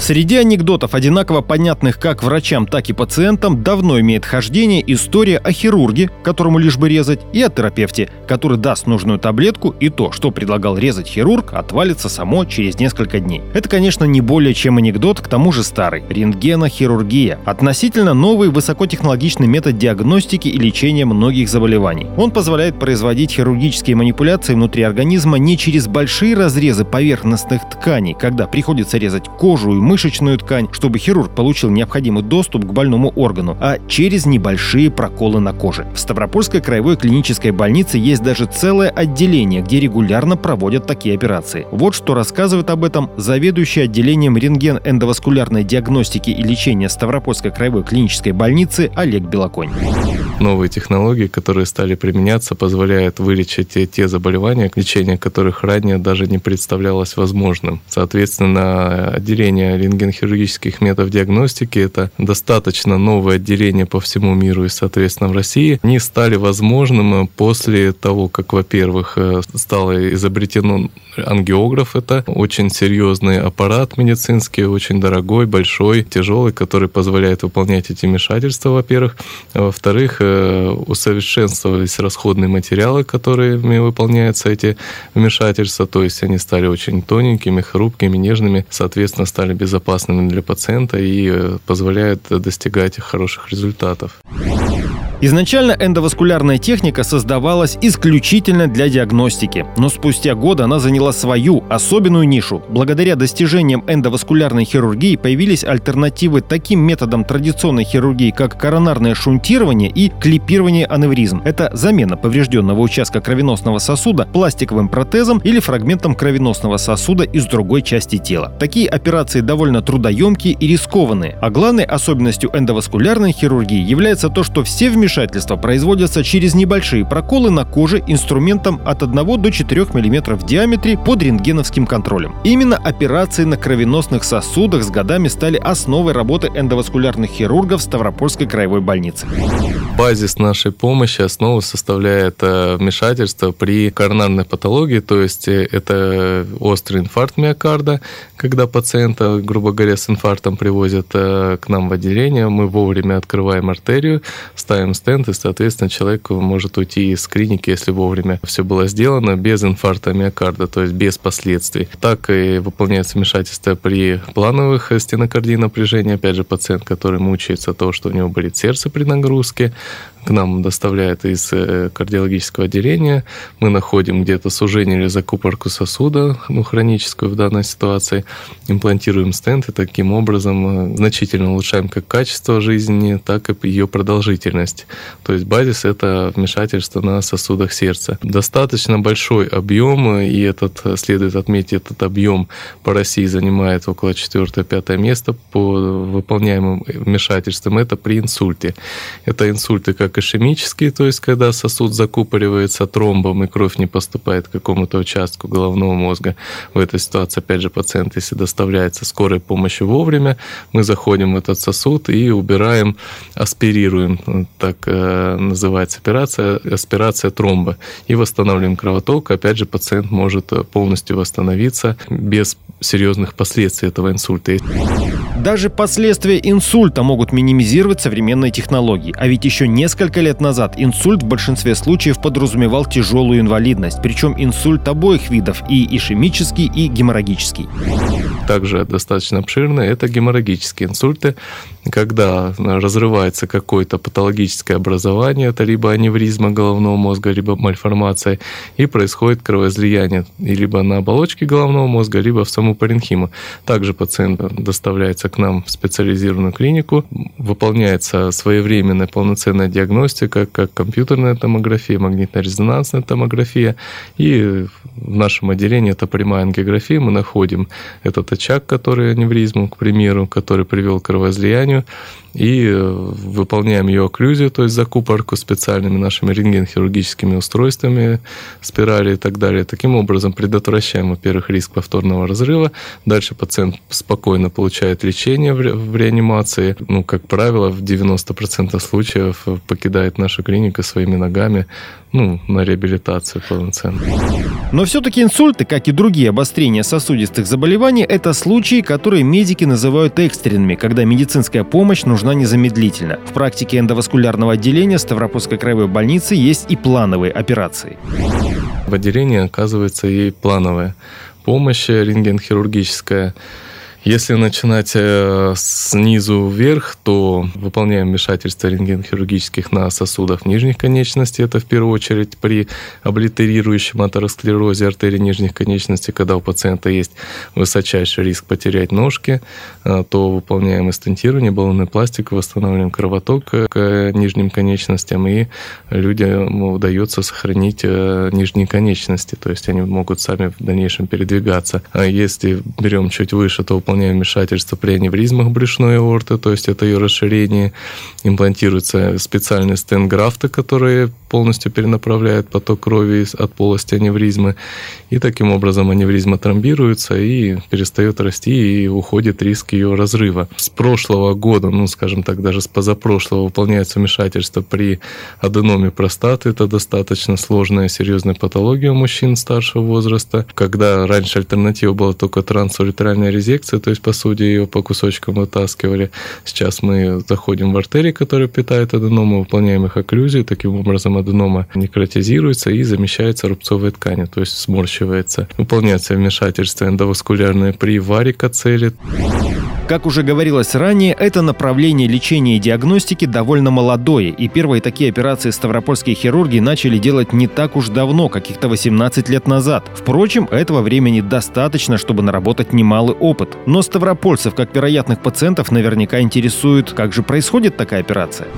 Среди анекдотов, одинаково понятных как врачам, так и пациентам, давно имеет хождение история о хирурге, которому лишь бы резать, и о терапевте, который даст нужную таблетку, и то, что предлагал резать хирург, отвалится само через несколько дней. Это, конечно, не более чем анекдот, к тому же старый. Рентгенохирургия. Относительно новый высокотехнологичный метод диагностики и лечения многих заболеваний. Он позволяет производить хирургические манипуляции внутри организма не через большие разрезы поверхностных тканей, когда приходится резать кожу и мышечную ткань, чтобы хирург получил необходимый доступ к больному органу, а через небольшие проколы на коже. В Ставропольской краевой клинической больнице есть даже целое отделение, где регулярно проводят такие операции. Вот что рассказывает об этом заведующий отделением рентген-эндоваскулярной диагностики и лечения Ставропольской краевой клинической больницы Олег Белоконь. Новые технологии, которые стали применяться, позволяют вылечить те заболевания, лечение которых ранее даже не представлялось возможным. Соответственно, отделение рентгенхирургических методов диагностики. Это достаточно новое отделение по всему миру и, соответственно, в России. Они стали возможным после того, как, во-первых, э, стало изобретено ангиограф. Это очень серьезный аппарат медицинский, очень дорогой, большой, тяжелый, который позволяет выполнять эти вмешательства, во-первых. Во-вторых, усовершенствовались расходные материалы, которыми выполняются эти вмешательства, то есть они стали очень тоненькими, хрупкими, нежными, соответственно, стали без безопасными для пациента и э, позволяет достигать хороших результатов. Изначально эндоваскулярная техника создавалась исключительно для диагностики, но спустя годы она заняла свою особенную нишу. Благодаря достижениям эндоваскулярной хирургии появились альтернативы таким методам традиционной хирургии, как коронарное шунтирование и клипирование аневризм. Это замена поврежденного участка кровеносного сосуда пластиковым протезом или фрагментом кровеносного сосуда из другой части тела. Такие операции довольно трудоемкие и рискованные, а главной особенностью эндоваскулярной хирургии является то, что все вмешательства вмешательства производятся через небольшие проколы на коже инструментом от 1 до 4 мм в диаметре под рентгеновским контролем. Именно операции на кровеносных сосудах с годами стали основой работы эндоваскулярных хирургов Ставропольской краевой больницы. Базис нашей помощи, основу составляет э, вмешательство при коронарной патологии, то есть э, это острый инфаркт миокарда, когда пациента, грубо говоря, с инфарктом привозят э, к нам в отделение, мы вовремя открываем артерию, ставим стенд, и, соответственно, человек может уйти из клиники, если вовремя все было сделано, без инфаркта миокарда, то есть без последствий. Так и выполняется вмешательство при плановых стенокардии напряжения. Опять же, пациент, который мучается того, что у него болит сердце при нагрузке, к нам доставляют из э, кардиологического отделения. Мы находим где-то сужение или закупорку сосуда, ну, хроническую в данной ситуации, имплантируем стенд и таким образом э, значительно улучшаем как качество жизни, так и ее продолжительность. То есть базис – это вмешательство на сосудах сердца. Достаточно большой объем, и этот, следует отметить, этот объем по России занимает около 4-5 место по выполняемым вмешательствам. Это при инсульте. Это инсульты как как ишемические, то есть когда сосуд закупоривается тромбом и кровь не поступает к какому-то участку головного мозга. В этой ситуации, опять же, пациент, если доставляется скорой помощи вовремя, мы заходим в этот сосуд и убираем, аспирируем, так э, называется операция, аспирация тромба, и восстанавливаем кровоток. Опять же, пациент может полностью восстановиться без серьезных последствий этого инсульта. Даже последствия инсульта могут минимизировать современные технологии. А ведь еще несколько лет назад инсульт в большинстве случаев подразумевал тяжелую инвалидность. Причем инсульт обоих видов, и ишемический, и геморрагический. Также достаточно обширные – это геморрагические инсульты, когда разрывается какое-то патологическое образование, это либо аневризма головного мозга, либо мальформация, и происходит кровоизлияние либо на оболочке головного мозга, либо в саму паренхиму. Также пациент доставляется к нам в специализированную клинику, выполняется своевременная полноценная диагностика, как компьютерная томография, магнитно-резонансная томография, и в нашем отделении это прямая ангиография, мы находим этот очаг, который аневризму, к примеру, который привел к кровоизлиянию, spotkaniu и э, выполняем ее окклюзию, то есть закупорку специальными нашими рентген-хирургическими устройствами, спирали и так далее. Таким образом предотвращаем, во-первых, риск повторного разрыва. Дальше пациент спокойно получает лечение в реанимации. Ну, как правило, в 90% случаев покидает нашу клинику своими ногами ну, на реабилитацию полноценно. Но все-таки инсульты, как и другие обострения сосудистых заболеваний, это случаи, которые медики называют экстренными, когда медицинская помощь нужна незамедлительно. В практике эндоваскулярного отделения Ставропольской краевой больницы есть и плановые операции. В отделении оказывается и плановая помощь рентгенхирургическая. Если начинать э, снизу вверх, то выполняем вмешательство рентгенхирургических на сосудах нижних конечностей. Это в первую очередь при облитерирующем атеросклерозе артерий нижних конечностей, когда у пациента есть высочайший риск потерять ножки, э, то выполняем и стентирование, баллонный пластик, восстанавливаем кровоток к нижним конечностям, и людям удается сохранить э, нижние конечности, то есть они могут сами в дальнейшем передвигаться. А если берем чуть выше, то выполняем вмешательство при аневризмах брюшной аорты, то есть это ее расширение. Имплантируются специальные стенграфты, которые полностью перенаправляют поток крови от полости аневризмы. И таким образом аневризма тромбируется и перестает расти, и уходит риск ее разрыва. С прошлого года, ну, скажем так, даже с позапрошлого выполняется вмешательство при аденоме простаты. Это достаточно сложная, серьезная патология у мужчин старшего возраста. Когда раньше альтернатива была только трансуретральная резекция, то есть, по сути, ее по кусочкам вытаскивали. Сейчас мы заходим в артерии, которые питают аденому, выполняем их окклюзию, таким образом аденома некротизируется и замещается рубцовой тканью, то есть сморщивается. Выполняется вмешательство эндоваскулярное при варикоцеле. Как уже говорилось ранее, это направление лечения и диагностики довольно молодое, и первые такие операции ставропольские хирурги начали делать не так уж давно, каких-то 18 лет назад. Впрочем, этого времени достаточно, чтобы наработать немалый опыт. Но ставропольцев, как вероятных пациентов, наверняка интересует, как же происходит такая операция.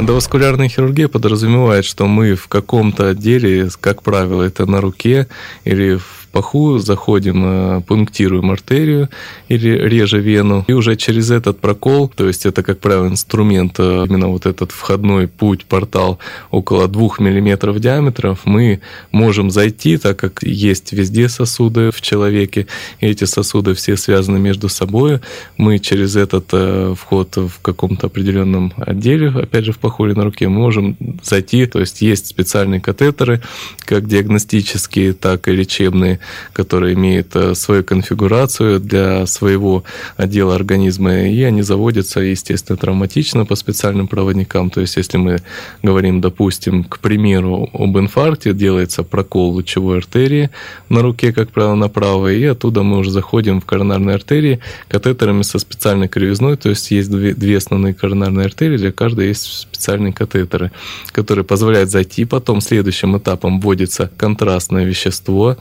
Эндоваскулярная хирургия подразумевает, что мы в каком-то отделе, как правило, это на руке или в паху, заходим, э, пунктируем артерию или реже вену, и уже через этот прокол, то есть это, как правило, инструмент, э, именно вот этот входной путь, портал около 2 мм диаметров, мы можем зайти, так как есть везде сосуды в человеке, и эти сосуды все связаны между собой, мы через этот э, вход в каком-то определенном отделе, опять же, в паху или на руке, можем зайти, то есть есть специальные катетеры, как диагностические, так и лечебные, которые имеют э, свою конфигурацию для своего отдела организма, и они заводятся, естественно, травматично по специальным проводникам. То есть, если мы говорим, допустим, к примеру, об инфаркте, делается прокол лучевой артерии на руке, как правило, на правой, и оттуда мы уже заходим в коронарные артерии катетерами со специальной кривизной, то есть есть две, две основные коронарные артерии, для каждой есть специальные катетеры, которые позволяют зайти. Потом следующим этапом вводится контрастное вещество,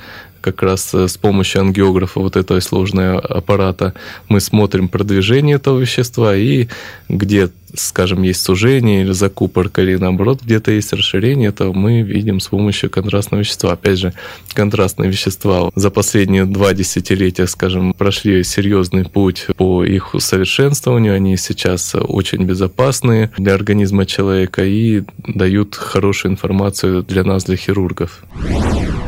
как раз э, с помощью ангиографа вот этого сложного аппарата мы смотрим продвижение этого вещества и где, скажем, есть сужение или закупорка, или наоборот где-то есть расширение, то мы видим с помощью контрастного вещества. Опять же, контрастные вещества за последние два десятилетия, скажем, прошли серьезный путь по их усовершенствованию. Они сейчас очень безопасные для организма человека и дают хорошую информацию для нас, для хирургов.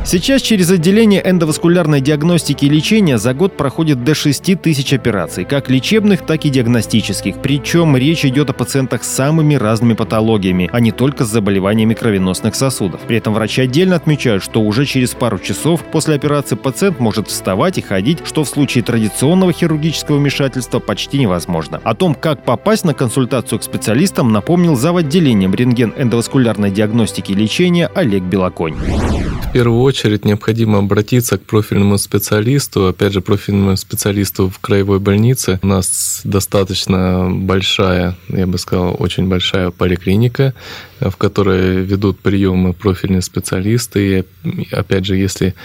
Сейчас через отделение эндоваскулярной диагностики и лечения за год проходит до 6 тысяч операций, как лечебных, так и диагностических. Причем речь идет о пациентах с самыми разными патологиями, а не только с заболеваниями кровеносных сосудов. При этом врачи отдельно отмечают, что уже через пару часов после операции пациент может вставать и ходить, что в случае традиционного хирургического вмешательства почти невозможно. О том, как попасть на консультацию к специалистам, напомнил зав. отделением рентген-эндоваскулярной диагностики и лечения Олег Белоконь. В первую очередь необходимо обратиться к профильному специалисту. Опять же, профильному специалисту в краевой больнице. У нас достаточно большая, я бы сказал, очень большая поликлиника, в которой ведут приемы профильные специалисты. И опять же, если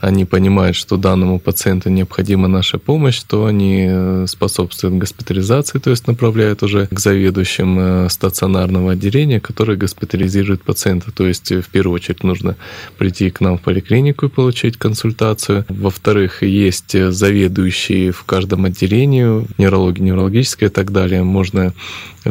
они понимают, что данному пациенту необходима наша помощь, то они способствуют госпитализации, то есть направляют уже к заведующим э, стационарного отделения, которые госпитализируют пациента. То есть в первую очередь нужно прийти к нам в поликлинику и получить консультацию. Во-вторых, есть заведующие в каждом отделении, неврология, неврологическая и так далее. Можно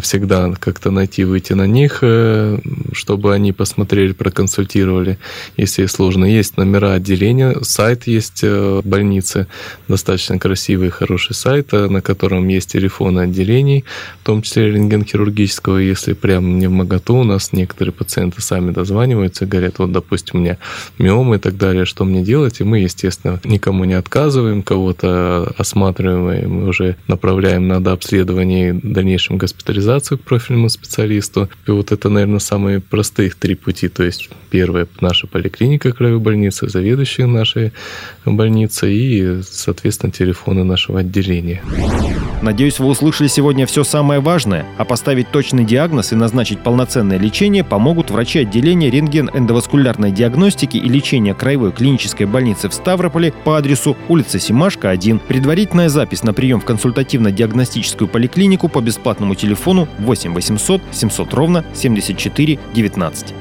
всегда как-то найти, выйти на них, э, чтобы они посмотрели, проконсультировали, если сложно. Есть номера отделения, сайт есть э, больницы, достаточно красивый, хороший сайт, на котором есть телефоны отделений, в том числе рентген-хирургического. Если прям не в моготу, у нас некоторые пациенты сами дозваниваются, говорят, вот, допустим, у меня миомы и так далее, что мне делать? И мы, естественно, никому не отказываем, кого-то осматриваем, мы уже направляем на дообследование и дальнейшем госпитализацию к профильному специалисту. И вот это, наверное, самые простые три пути. То есть первое – наша поликлиника краевой больницы, заведующие нашей больницы и, соответственно, телефоны нашего отделения. Надеюсь, вы услышали сегодня все самое важное, а поставить точный диагноз и назначить полноценное лечение помогут врачи отделения рентген-эндоваскулярной диагностики и лечения краевой клинической больницы в Ставрополе по адресу улица Симашка, 1. Предварительная запись на прием в консультативно-диагностическую поликлинику по бесплатному телефону 8 800 700 ровно 74 19.